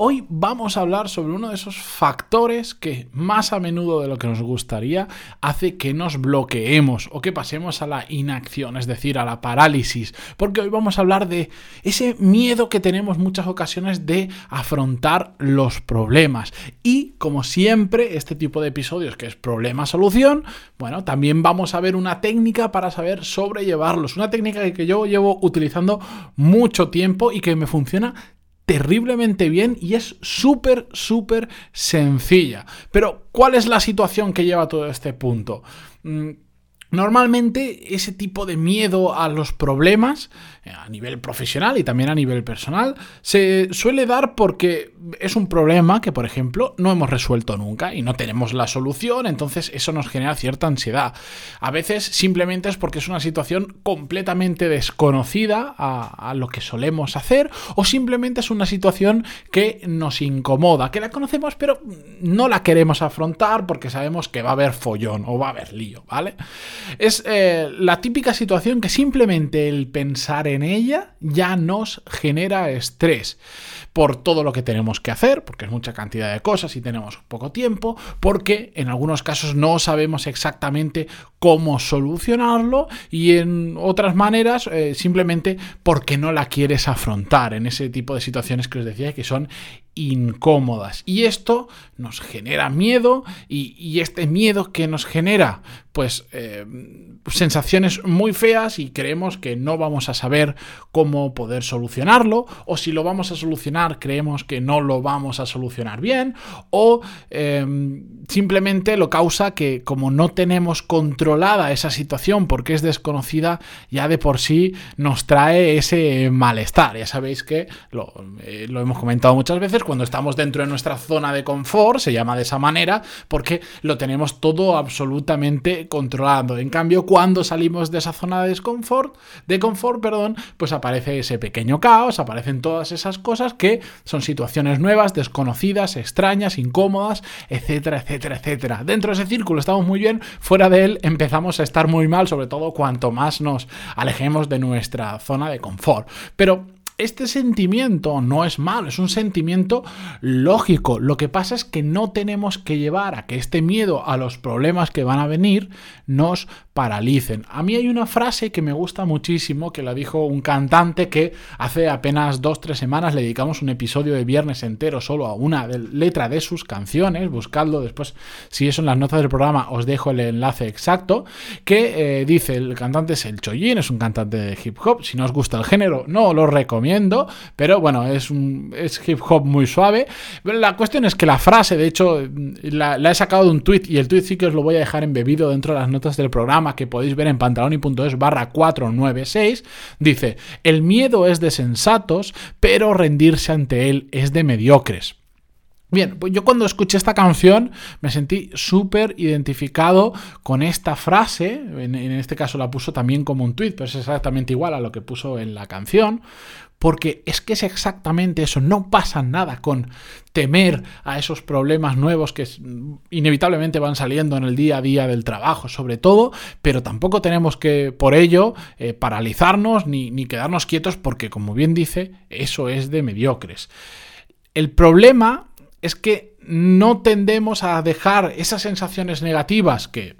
Hoy vamos a hablar sobre uno de esos factores que más a menudo de lo que nos gustaría hace que nos bloqueemos o que pasemos a la inacción, es decir, a la parálisis, porque hoy vamos a hablar de ese miedo que tenemos muchas ocasiones de afrontar los problemas. Y como siempre, este tipo de episodios que es problema-solución, bueno, también vamos a ver una técnica para saber sobrellevarlos, una técnica que yo llevo utilizando mucho tiempo y que me funciona terriblemente bien y es súper, súper sencilla. Pero, ¿cuál es la situación que lleva todo este punto? Normalmente ese tipo de miedo a los problemas eh, a nivel profesional y también a nivel personal, se suele dar porque es un problema que, por ejemplo, no hemos resuelto nunca y no tenemos la solución, entonces eso nos genera cierta ansiedad. A veces simplemente es porque es una situación completamente desconocida a, a lo que solemos hacer o simplemente es una situación que nos incomoda, que la conocemos pero no la queremos afrontar porque sabemos que va a haber follón o va a haber lío, ¿vale? Es eh, la típica situación que simplemente el pensar en ella ya nos genera estrés por todo lo que tenemos que hacer, porque es mucha cantidad de cosas y tenemos poco tiempo, porque en algunos casos no sabemos exactamente cómo solucionarlo y en otras maneras eh, simplemente porque no la quieres afrontar en ese tipo de situaciones que os decía que son incómodas. Y esto nos genera miedo y, este miedo que nos genera pues eh, sensaciones muy feas y creemos que no vamos a saber cómo poder solucionarlo o si lo vamos a solucionar creemos que no lo vamos a solucionar bien o em, simplemente lo causa que como no tenemos controlada esa situación porque es desconocida ya de por sí nos trae ese malestar. Ya sabéis que lo, eh, lo hemos comentado muchas veces cuando estamos dentro de nuestra zona de confort, se llama de esa manera, porque lo tenemos todo absolutamente controlado. En cambio, cuando salimos de esa zona de desconfort, de confort, perdón, pues aparece ese pequeño caos, aparecen todas esas cosas que son situaciones nuevas, desconocidas, extrañas, incómodas, etcétera, etcétera, etcétera. Dentro de ese círculo estamos muy bien, fuera de él empezamos a estar muy mal, sobre todo cuanto más nos alejemos de nuestra zona de confort. Pero este sentimiento no es malo, es un sentimiento lógico. Lo que pasa es que no tenemos que llevar a que este miedo a los problemas que van a venir nos paralicen. A mí hay una frase que me gusta muchísimo, que la dijo un cantante que hace apenas dos, tres semanas le dedicamos un episodio de viernes entero solo a una letra de sus canciones, buscadlo después, si eso en las notas del programa os dejo el enlace exacto, que eh, dice, el cantante es el Choyin, es un cantante de hip hop, si no os gusta el género no lo recomiendo, pero bueno, es, un, es hip hop muy suave. La cuestión es que la frase, de hecho, la, la he sacado de un tweet y el tweet sí que os lo voy a dejar embebido dentro de las notas del programa, que podéis ver en pantaloni.es barra 496, dice, el miedo es de sensatos, pero rendirse ante él es de mediocres. Bien, pues yo cuando escuché esta canción me sentí súper identificado con esta frase, en, este caso la puso también como un tweet, pero es exactamente igual a lo que puso en la canción, porque es que es exactamente eso, no pasa nada con temer a esos problemas nuevos que inevitablemente van saliendo en el día a día del trabajo, sobre todo, pero tampoco tenemos que por ello eh, paralizarnos ni, ni quedarnos quietos porque, como bien dice, eso es de mediocres. El problema es que no tendemos a dejar esas sensaciones negativas que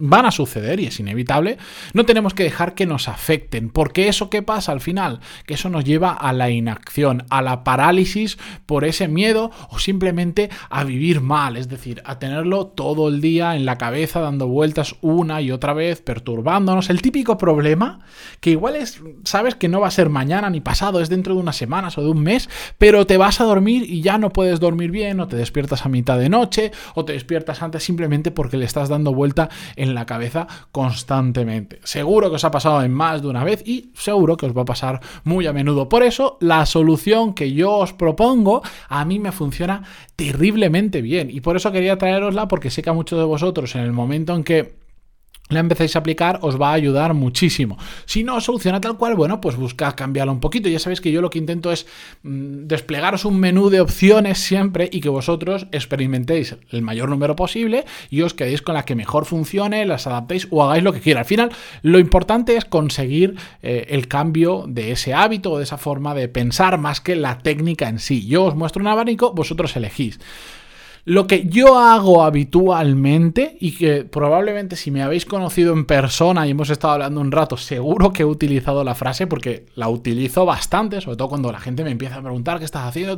van a suceder y es inevitable, no tenemos que dejar que nos afecten, porque eso que pasa al final, que eso nos lleva a la inacción, a la parálisis por ese miedo o simplemente a vivir mal, es decir, a tenerlo todo el día en la cabeza dando vueltas una y otra vez, perturbándonos, el típico problema que igual es, sabes que no va a ser mañana ni pasado, es dentro de unas semanas o de un mes, pero te vas a dormir y ya no puedes dormir bien o te despiertas a mitad de noche o te despiertas antes simplemente porque le estás dando vuelta en en la cabeza constantemente. Seguro que os ha pasado en más de una vez y seguro que os va a pasar muy a menudo. Por eso, la solución que yo os propongo a mí me funciona terriblemente bien y por eso quería traerosla porque sé que a muchos de vosotros en el momento en que la empezáis a aplicar, os va a ayudar muchísimo. Si no soluciona tal cual, bueno, pues buscad cambiarlo un poquito. Ya sabéis que yo lo que intento es mm, desplegaros un menú de opciones siempre y que vosotros experimentéis el mayor número posible y os quedéis con la que mejor funcione, las adaptéis o hagáis lo que quiera. Al final, lo importante es conseguir eh, el cambio de ese hábito o de esa forma de pensar más que la técnica en sí. Yo os muestro un abanico, vosotros elegís. Lo que yo hago habitualmente y que probablemente si me habéis conocido en persona y hemos estado hablando un rato, seguro que he utilizado la frase porque la utilizo bastante, sobre todo cuando la gente me empieza a preguntar qué estás haciendo,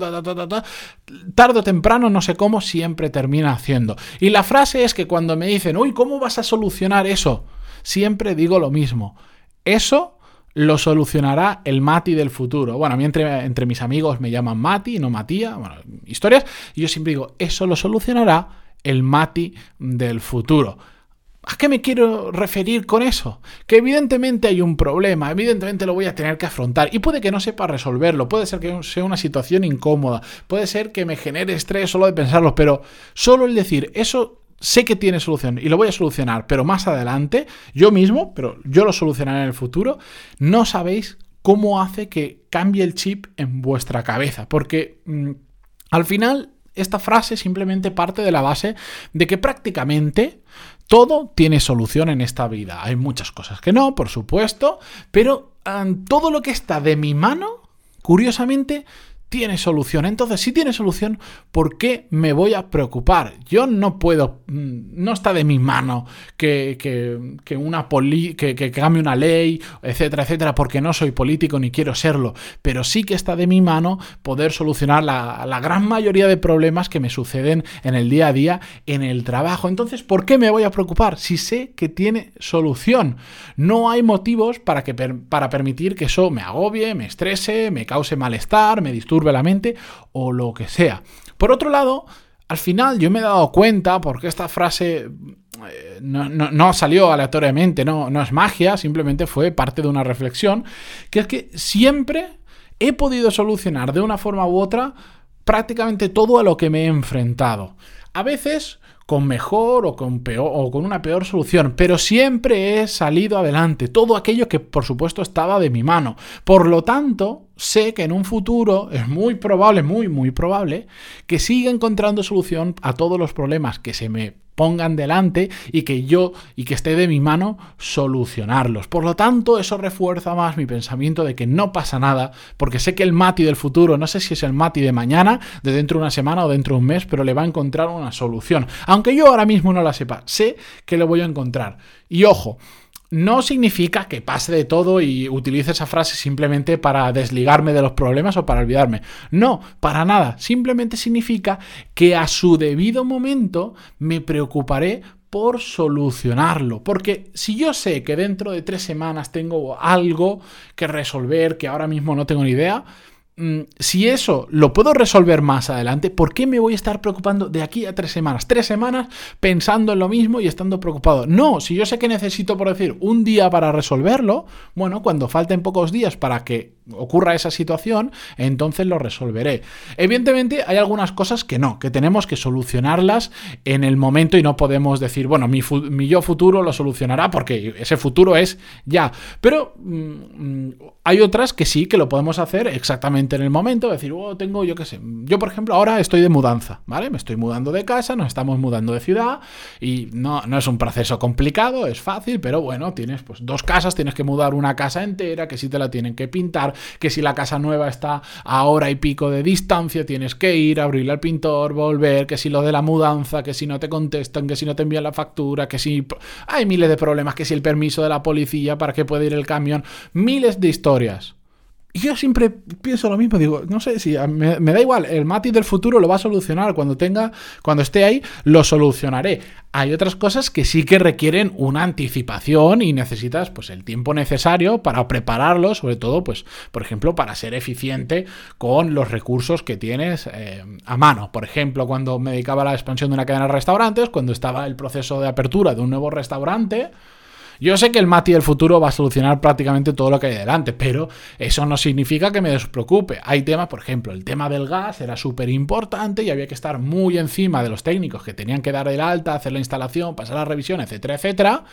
tarde o temprano, no sé cómo, siempre termina haciendo. Y la frase es que cuando me dicen, uy, ¿cómo vas a solucionar eso? Siempre digo lo mismo. Eso lo solucionará el Mati del futuro. Bueno, a mí entre, entre mis amigos me llaman Mati, no Matía, bueno, historias, y yo siempre digo, eso lo solucionará el Mati del futuro. ¿A qué me quiero referir con eso? Que evidentemente hay un problema, evidentemente lo voy a tener que afrontar y puede que no sepa resolverlo, puede ser que sea una situación incómoda, puede ser que me genere estrés solo de pensarlo, pero solo el decir eso sé que tiene solución y lo voy a solucionar, pero más adelante, yo mismo, pero yo lo solucionaré en el futuro, no sabéis cómo hace que cambie el chip en vuestra cabeza, porque mm, al final esta frase simplemente parte de la base de que prácticamente todo tiene solución en esta vida. Hay muchas cosas que no, por supuesto, pero todo lo que está de mi mano, curiosamente, tiene solución. Entonces, si tiene solución, ¿por qué me voy a preocupar? Yo no puedo, mm, no está de mi mano que, que, una poli, que, cambie una ley, etcétera, etcétera, porque no soy político ni quiero serlo, pero sí que está de mi mano poder solucionar la, la gran mayoría de problemas que me suceden en el día a día en el trabajo. Entonces, ¿por qué me voy a preocupar si sé que tiene solución? No hay motivos para, que, para permitir que eso me agobie, me estrese, me cause malestar, me disturbe la mente o lo que sea. Por otro lado, al final yo me he dado cuenta, porque esta frase eh, no, salió aleatoriamente, no, no es magia, simplemente fue parte de una reflexión, que es que siempre he podido solucionar de una forma u otra prácticamente todo a lo que me he enfrentado. A veces con mejor o con peor o con una peor solución, pero siempre he salido adelante, todo aquello que por supuesto estaba de mi mano. Por lo tanto, sé que en un futuro es muy probable, muy muy probable que siga encontrando solución a todos los problemas que se me pongan delante y que yo y que esté de mi mano solucionarlos. Por lo tanto, eso refuerza más mi pensamiento de que no pasa nada, porque sé que el Mati del futuro, no sé si es el Mati de mañana, de dentro de una semana o dentro de un mes, pero le va a encontrar una solución. Aunque yo ahora mismo no la sepa, sé que lo voy a encontrar. Y ojo, no significa que pase de todo y utilice esa frase simplemente para desligarme de los problemas o para olvidarme. No, para nada. Simplemente significa que a su debido momento me preocuparé por solucionarlo. Porque si yo sé que dentro de tres semanas tengo algo que resolver, que ahora mismo no tengo ni idea, si eso lo puedo resolver más adelante, ¿por qué me voy a estar preocupando de aquí a tres semanas? Tres semanas pensando en lo mismo y estando preocupado. No, si yo sé que necesito, por decir, un día para resolverlo, bueno, cuando falten pocos días para que ocurra esa situación, entonces lo resolveré. Evidentemente hay algunas cosas que no, que tenemos que solucionarlas en el momento y no podemos decir, bueno, mi, yo futuro lo solucionará porque ese futuro es ya. Pero mm, hay otras que sí que lo podemos hacer exactamente en el momento, decir, oh, tengo, yo qué sé, yo por ejemplo ahora estoy de mudanza, ¿vale? Me estoy mudando de casa, nos estamos mudando de ciudad y no, no es un proceso complicado, es fácil, pero bueno, tienes pues dos casas, tienes que mudar una casa entera, que si te la tienen que pintar, que si la casa nueva está a hora y pico de distancia, tienes que ir, abrirle al pintor, volver, que si lo de la mudanza, que si no te contestan, que si no te envían la factura, que si... Hay miles de problemas, que si el permiso de la policía para que pueda ir el camión, miles de historias. Y yo siempre pienso lo mismo, digo, no sé si me, da igual, el Mati del futuro lo va a solucionar cuando tenga, cuando esté ahí, lo solucionaré. Hay otras cosas que sí que requieren una anticipación y necesitas pues el tiempo necesario para prepararlo, sobre todo, pues, por ejemplo, para ser eficiente con los recursos que tienes eh, a mano. Por ejemplo, cuando me dedicaba a la expansión de una cadena de restaurantes, cuando estaba el proceso de apertura de un nuevo restaurante, yo sé que el Mati del futuro va a solucionar prácticamente todo lo que hay delante, pero eso no significa que me despreocupe. Hay temas, por ejemplo, el tema del gas era súper importante y había que estar muy encima de los técnicos que tenían que dar el alta, hacer la instalación, pasar la revisión, etcétera, etcétera.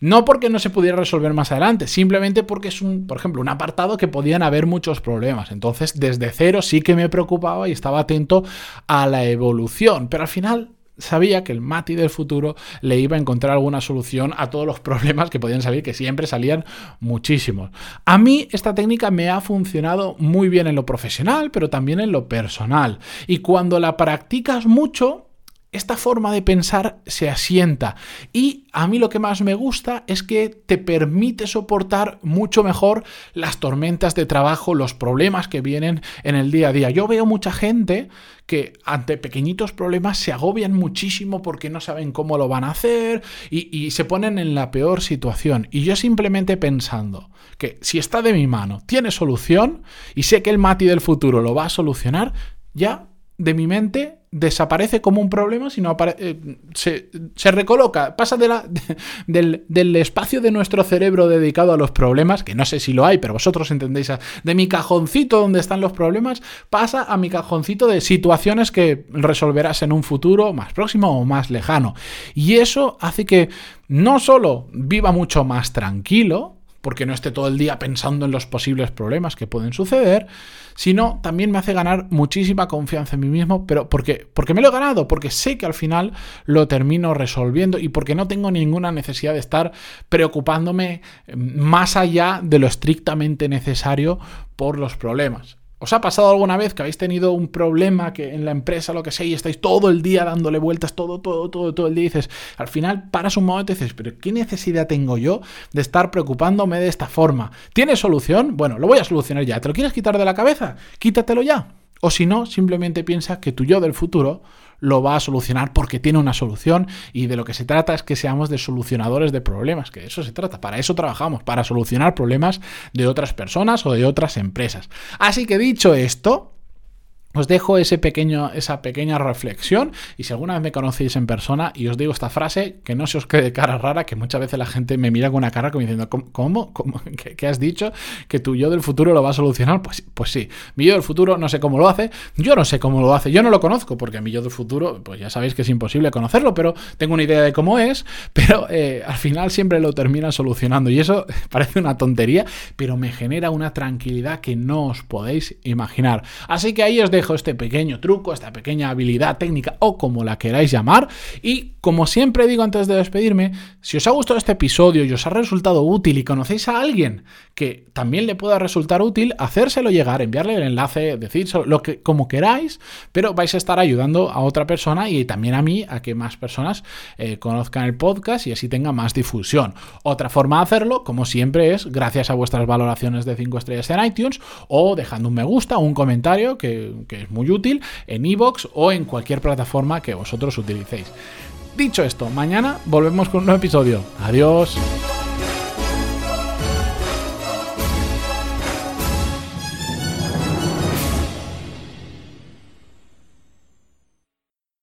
No porque no se pudiera resolver más adelante, simplemente porque es un, por ejemplo, un apartado que podían haber muchos problemas. Entonces, desde cero sí que me preocupaba y estaba atento a la evolución. Pero al final sabía que el Mati del futuro le iba a encontrar alguna solución a todos los problemas que podían salir, que siempre salían muchísimos. A mí esta técnica me ha funcionado muy bien en lo profesional, pero también en lo personal. Y cuando la practicas mucho, esta forma de pensar se asienta y a mí lo que más me gusta es que te permite soportar mucho mejor las tormentas de trabajo, los problemas que vienen en el día a día. Yo veo mucha gente que ante pequeñitos problemas se agobian muchísimo porque no saben cómo lo van a hacer y, se ponen en la peor situación. Y yo simplemente pensando que si está de mi mano, tiene solución y sé que el Mati del futuro lo va a solucionar, ya de mi mente desaparece como un problema, sino eh, se, se, recoloca, pasa de la, del, del, espacio de nuestro cerebro dedicado a los problemas, que no sé si lo hay, pero vosotros entendéis, de mi cajoncito donde están los problemas, pasa a mi cajoncito de situaciones que resolverás en un futuro más próximo o más lejano. Y eso hace que no solo viva mucho más tranquilo, porque no esté todo el día pensando en los posibles problemas que pueden suceder, sino también me hace ganar muchísima confianza en mí mismo, pero porque, porque me lo he ganado, porque sé que al final lo termino resolviendo y porque no tengo ninguna necesidad de estar preocupándome más allá de lo estrictamente necesario por los problemas. ¿Os ha pasado alguna vez que habéis tenido un problema que en la empresa, lo que sea, y estáis todo el día dándole vueltas, todo, todo, todo, todo el día y dices, al final paras un momento y dices, pero ¿qué necesidad tengo yo de estar preocupándome de esta forma? ¿Tiene solución? Bueno, lo voy a solucionar ya. ¿Te lo quieres quitar de la cabeza? Quítatelo ya. O si no, simplemente piensa que tu yo del futuro lo va a solucionar porque tiene una solución y de lo que se trata es que seamos de solucionadores de problemas, que de eso se trata, para eso trabajamos, para solucionar problemas de otras personas o de otras empresas. Así que dicho esto, os dejo ese pequeño, esa pequeña reflexión y si alguna vez me conocéis en persona y os digo esta frase, que no se os quede cara rara, que muchas veces la gente me mira con una cara como diciendo, ¿cómo? ¿Cómo? ¿Qué, has dicho? ¿Que tu yo del futuro lo va a solucionar? Pues, pues sí, mi yo del futuro no sé cómo lo hace, yo no sé cómo lo hace, yo no lo conozco porque mi yo del futuro, pues ya sabéis que es imposible conocerlo, pero tengo una idea de cómo es, pero eh, al final siempre lo termina solucionando y eso parece una tontería, pero me genera una tranquilidad que no os podéis imaginar. Así que ahí os dejo este pequeño truco, esta pequeña habilidad técnica o como la queráis llamar. Y como siempre digo antes de despedirme, si os ha gustado este episodio y os ha resultado útil y conocéis a alguien que también le pueda resultar útil, hacérselo llegar, enviarle el enlace, decir lo que como queráis, pero vais a estar ayudando a otra persona y también a mí a que más personas eh, conozcan el podcast y así tenga más difusión. Otra forma de hacerlo, como siempre, es gracias a vuestras valoraciones de 5 estrellas en iTunes o dejando un me gusta o un comentario que, que es muy útil, en iVoox o en cualquier plataforma que vosotros utilicéis. Dicho esto, mañana volvemos con un nuevo episodio. Adiós.